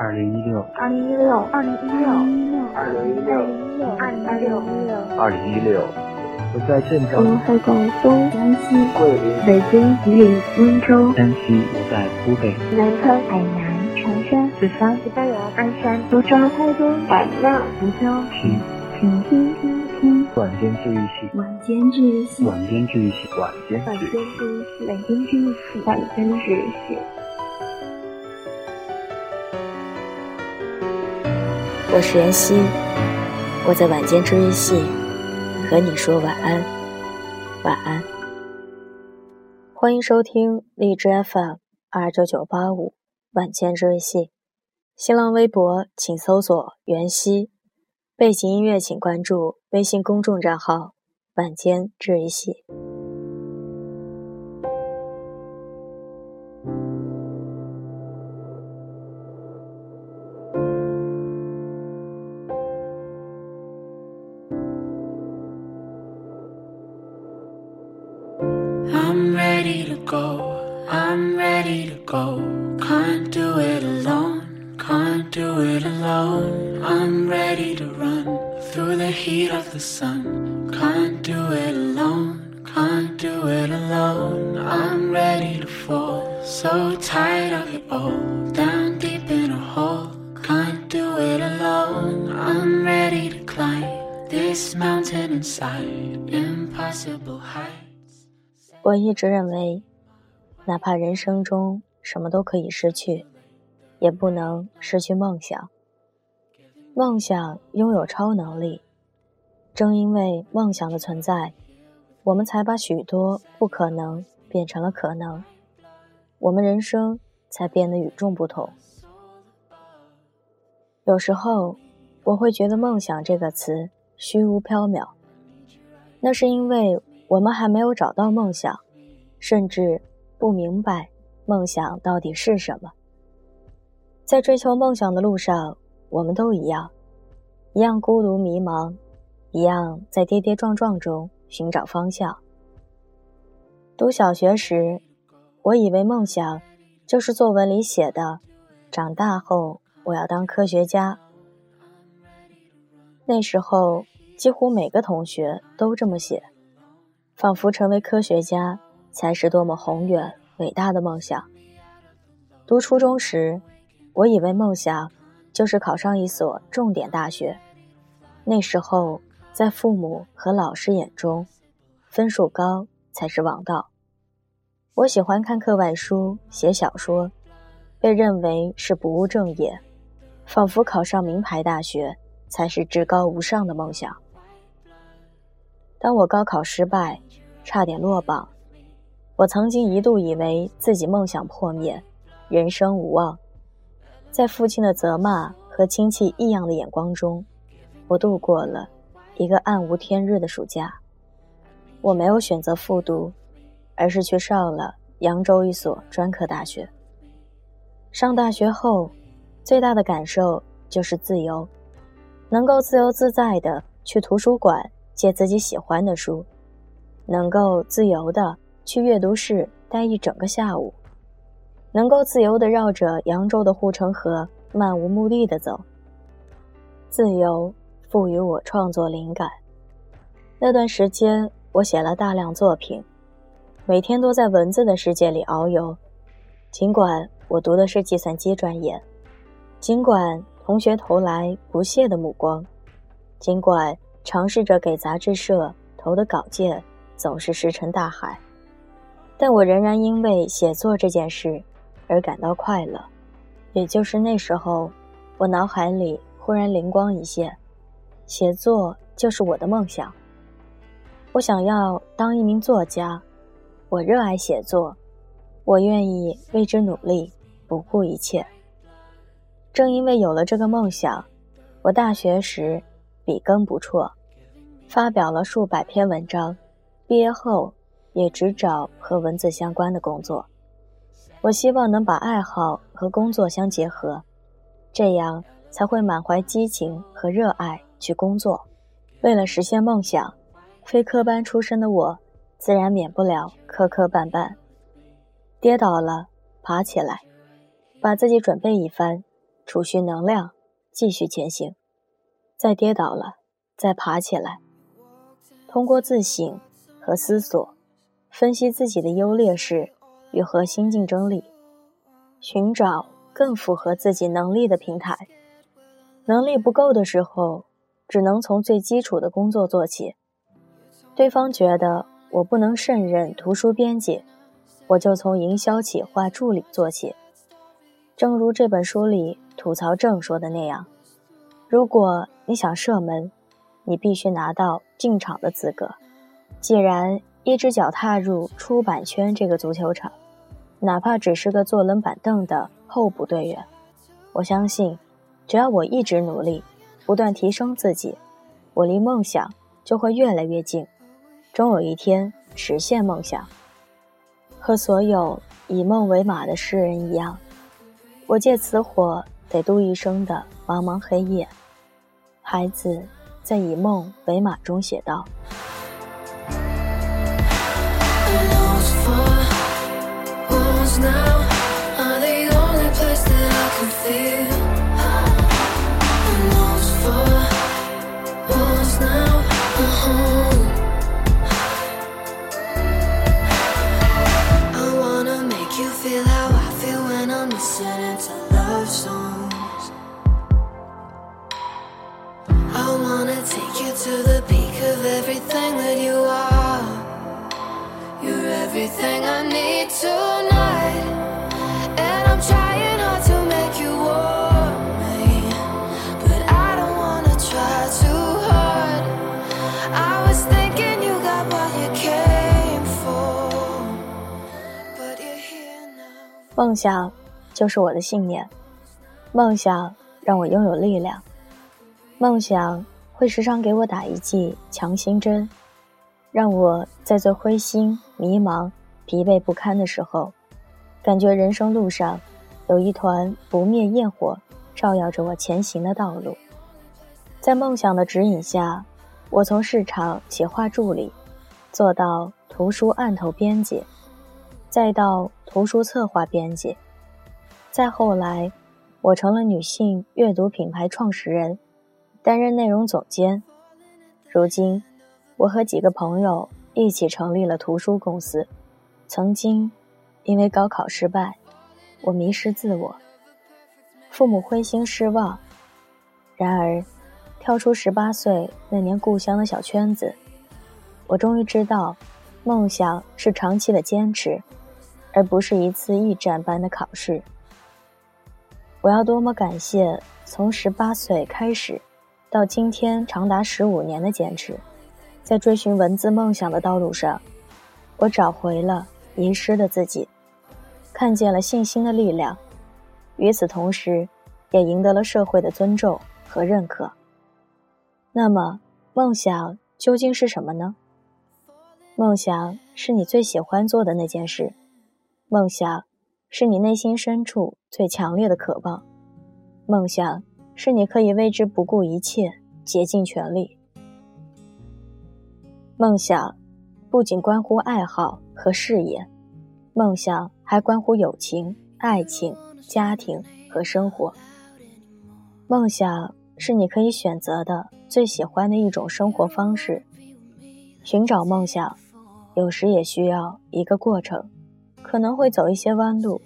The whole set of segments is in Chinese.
二零一六，二零一六，二零一六，二零一六，二零一六，二零一六。我在镇我，在广东、江西、桂林、北京、吉林、温州、山西，我在湖北，南昌、海南、长沙、四川、西班牙、鞍山、苏州、台州、海纳、福州。听请听听听晚间治愈系，晚间治愈系，晚间治愈系，晚。间治愈系，晚间治愈系，晚间治愈系。我是妍希，我在晚间治愈系和你说晚安，晚安。欢迎收听荔枝 FM 二九九八五晚间治愈系，新浪微博请搜索袁熙，背景音乐请关注微信公众账号晚间治愈系。The sun. Can't do it alone. Can't do it alone. I'm ready to fall. So tired of it all. Down deep in a hole. Can't do it alone. I'm ready to climb this mountain inside. Impossible heights. 我一直认为，哪怕人生中什么都可以失去，也不能失去梦想。梦想拥有超能力，正因为梦想的存在，我们才把许多不可能变成了可能，我们人生才变得与众不同。有时候，我会觉得“梦想”这个词虚无缥缈，那是因为我们还没有找到梦想，甚至不明白梦想到底是什么。在追求梦想的路上，我们都一样，一样孤独迷茫，一样在跌跌撞撞中寻找方向。读小学时，我以为梦想就是作文里写的“长大后我要当科学家”。那时候，几乎每个同学都这么写。仿佛成为科学家才是多么宏远伟大的梦想。读初中时，我以为梦想就是考上一所重点大学。那时候，在父母和老师眼中，分数高才是王道。我喜欢看课外书、写小说，被认为是不务正业，仿佛考上名牌大学才是至高无上的梦想。当我高考失败，差点落榜，我曾经一度以为自己梦想破灭，人生无望。在父亲的责骂和亲戚异样的眼光中，我度过了一个暗无天日的暑假。我没有选择复读，而是去上了扬州一所专科大学。上大学后，最大的感受就是自由，能够自由自在的去图书馆。借自己喜欢的书，能够自由的去阅读室待一整个下午，能够自由的绕着扬州的护城河漫无目的的走。自由赋予我创作灵感。那段时间，我写了大量作品，每天都在文字的世界里遨游。尽管我读的是计算机专业，尽管同学投来不屑的目光，尽管。尝试着给杂志社投的稿件总是石沉大海，但我仍然因为写作这件事而感到快乐。也就是那时候，我脑海里忽然灵光一现，写作就是我的梦想。我想要当一名作家，我热爱写作，我愿意为之努力，不顾一切。正因为有了这个梦想，我大学时笔耕不辍。发表了数百篇文章，毕业后也只找和文字相关的工作。我希望能把爱好和工作相结合，这样才会满怀激情和热爱去工作。为了实现梦想，非科班出身的我，自然免不了磕磕绊绊。跌倒了，爬起来，把自己准备一番，储蓄能量，继续前行。再跌倒了，再爬起来。通过自省和思索，分析自己的优劣势与核心竞争力，寻找更符合自己能力的平台。能力不够的时候，只能从最基础的工作做起。对方觉得我不能胜任图书编辑，我就从营销企划助理做起。正如这本书里吐槽症说的那样，如果你想射门，你必须拿到进场的资格。既然一只脚踏入出版圈这个足球场，哪怕只是个坐冷板凳的候补队员，我相信，只要我一直努力，不断提升自己，我离梦想就会越来越近，终有一天实现梦想。和所有以梦为马的诗人一样。我借此火，得度一生的茫茫黑夜。孩子在以梦为马中写道。梦想就是我的信念，梦想让我拥有力量，梦想会时常给我打一剂强心针，让我在最灰心、迷茫、疲惫不堪的时候，感觉人生路上有一团不灭焰火照耀着我前行的道路。在梦想的指引下，我从市场企划助理做到图书案头编辑。再到图书策划编辑，再后来，我成了女性阅读品牌创始人，担任内容总监。如今，我和几个朋友一起成立了图书公司。曾经，因为高考失败，我迷失自我，父母灰心失望。然而，跳出十八岁那年故乡的小圈子，我终于知道，梦想是长期的坚持。而不是一次驿站般的考试。我要多么感谢从十八岁开始，到今天长达十五年的坚持，在追寻文字梦想的道路上，我找回了遗失的自己，看见了信心的力量，与此同时，也赢得了社会的尊重和认可。那么，梦想究竟是什么呢？梦想是你最喜欢做的那件事。梦想是你内心深处最强烈的渴望，梦想是你可以为之不顾一切、竭尽全力。梦想不仅关乎爱好和事业，梦想还关乎友情、爱情、家庭和生活。梦想是你可以选择的最喜欢的一种生活方式。寻找梦想，有时也需要一个过程。可能会走一些弯路，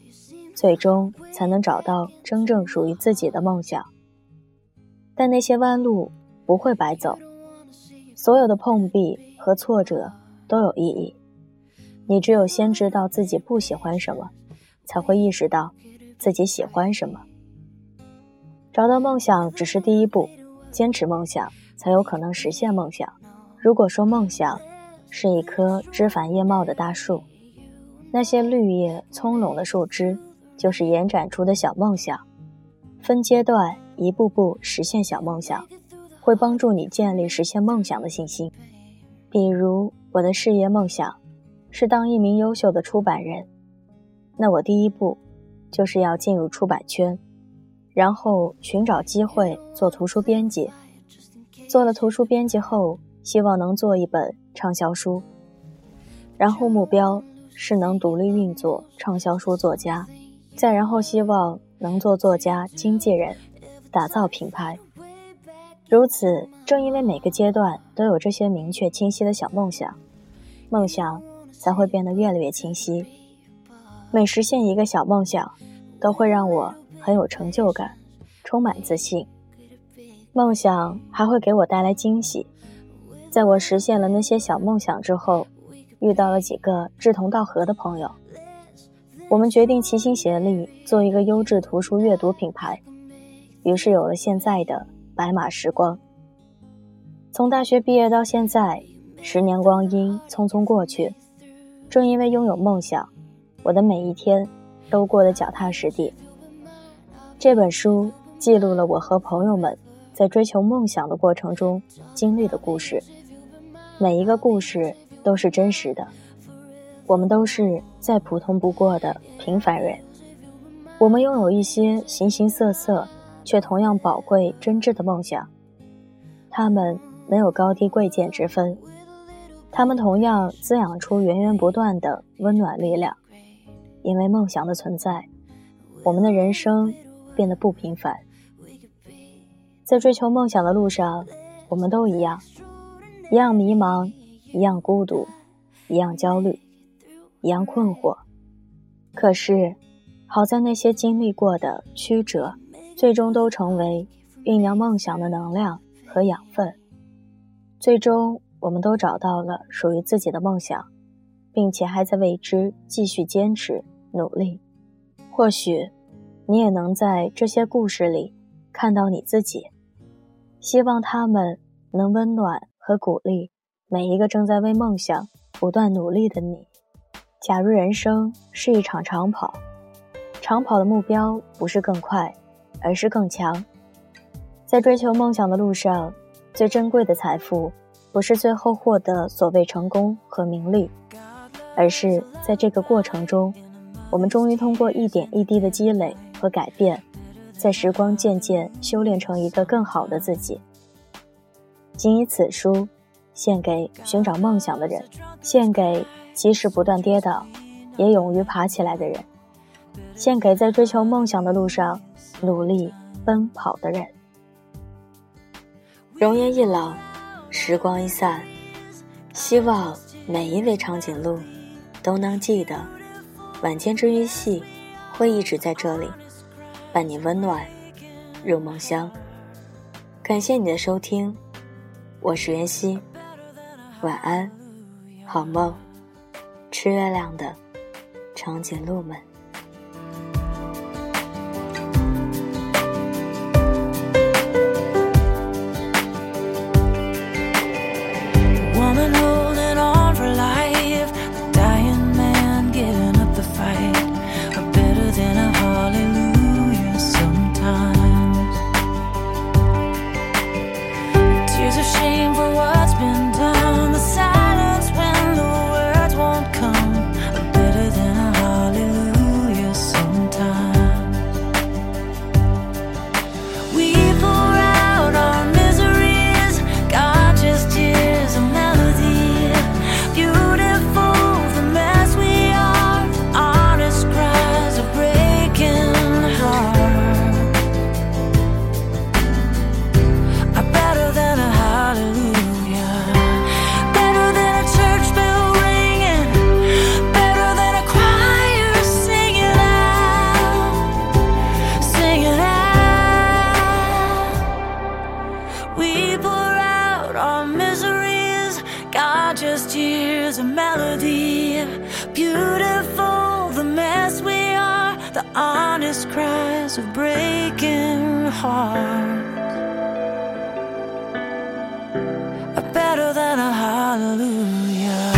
最终才能找到真正属于自己的梦想。但那些弯路不会白走，所有的碰壁和挫折都有意义。你只有先知道自己不喜欢什么，才会意识到自己喜欢什么。找到梦想只是第一步，坚持梦想才有可能实现梦想。如果说梦想是一棵枝繁叶茂的大树，那些绿叶葱茏的树枝，就是延展出的小梦想。分阶段，一步步实现小梦想，会帮助你建立实现梦想的信心。比如，我的事业梦想是当一名优秀的出版人，那我第一步就是要进入出版圈，然后寻找机会做图书编辑。做了图书编辑后，希望能做一本畅销书，然后目标。是能独立运作畅销书作家，再然后希望能做作家、经纪人，打造品牌。如此，正因为每个阶段都有这些明确清晰的小梦想，梦想才会变得越来越清晰。每实现一个小梦想，都会让我很有成就感，充满自信。梦想还会给我带来惊喜。在我实现了那些小梦想之后，遇到了几个志同道合的朋友，我们决定齐心协力做一个优质图书阅读品牌，于是有了现在的。白马时光，从大学毕业到现在，十年光阴匆匆过去。正因为拥有梦想，我的每一天都过得脚踏实地。这本书记录了我和朋友们在追求梦想的过程中经历的故事，每一个故事都是真实的。我们都是再普通不过的平凡人，我们拥有一些形形色色。却同样宝贵、真挚的梦想，他们没有高低贵贱之分，他们同样滋养出源源不断的温暖力量。因为梦想的存在，我们的人生变得不平凡。在追求梦想的路上，我们都一样，一样迷茫，一样孤独，一样焦虑，一样困惑。可是，好在那些经历过的曲折。最终都成为酝酿梦想的能量和养分。最终，我们都找到了属于自己的梦想，并且还在为之继续坚持努力。或许，你也能在这些故事里看到你自己。希望他们能温暖和鼓励每一个正在为梦想不断努力的你。假如人生是一场长跑，长跑的目标不是更快。而是更强。在追求梦想的路上，最珍贵的财富，不是最后获得所谓成功和名利，而是在这个过程中，我们终于通过一点一滴的积累和改变，在时光渐渐修炼成一个更好的自己。仅以此书，献给寻找梦想的人，献给即使不断跌倒，也勇于爬起来的人，献给在追求梦想的路上。努力奔跑的人，容颜一老，时光一散，希望每一位长颈鹿都能记得，晚间治愈系会一直在这里，伴你温暖入梦乡。感谢你的收听，我是袁熙，晚安，好梦，吃月亮的长颈鹿们。melody. Beautiful, the mess we are, the honest cries of breaking hearts are better than a hallelujah.